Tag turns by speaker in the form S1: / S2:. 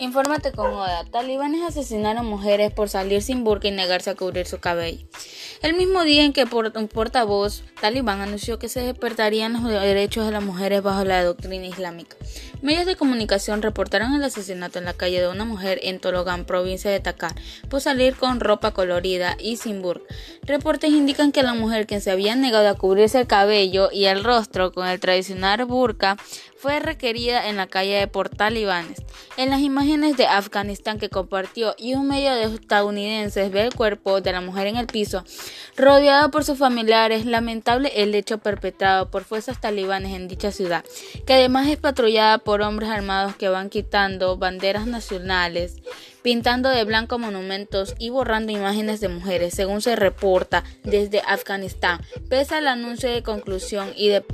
S1: Infórmate con Oda. Talibanes asesinaron mujeres por salir sin burka y negarse a cubrir su cabello. El mismo día en que un portavoz talibán anunció que se despertarían los derechos de las mujeres bajo la doctrina islámica. Medios de comunicación reportaron el asesinato en la calle de una mujer en Tologan, provincia de Takar, por salir con ropa colorida y sin burka. Reportes indican que la mujer que se había negado a cubrirse el cabello y el rostro con el tradicional burka fue requerida en la calle de por talibanes. En las imágenes de Afganistán que compartió y un medio de estadounidenses ve el cuerpo de la mujer en el piso, rodeada por sus familiares. Lamentable el hecho perpetrado por fuerzas talibanes en dicha ciudad, que además es patrullada por hombres armados que van quitando banderas nacionales, pintando de blanco monumentos y borrando imágenes de mujeres, según se reporta desde Afganistán, pese al anuncio de conclusión y de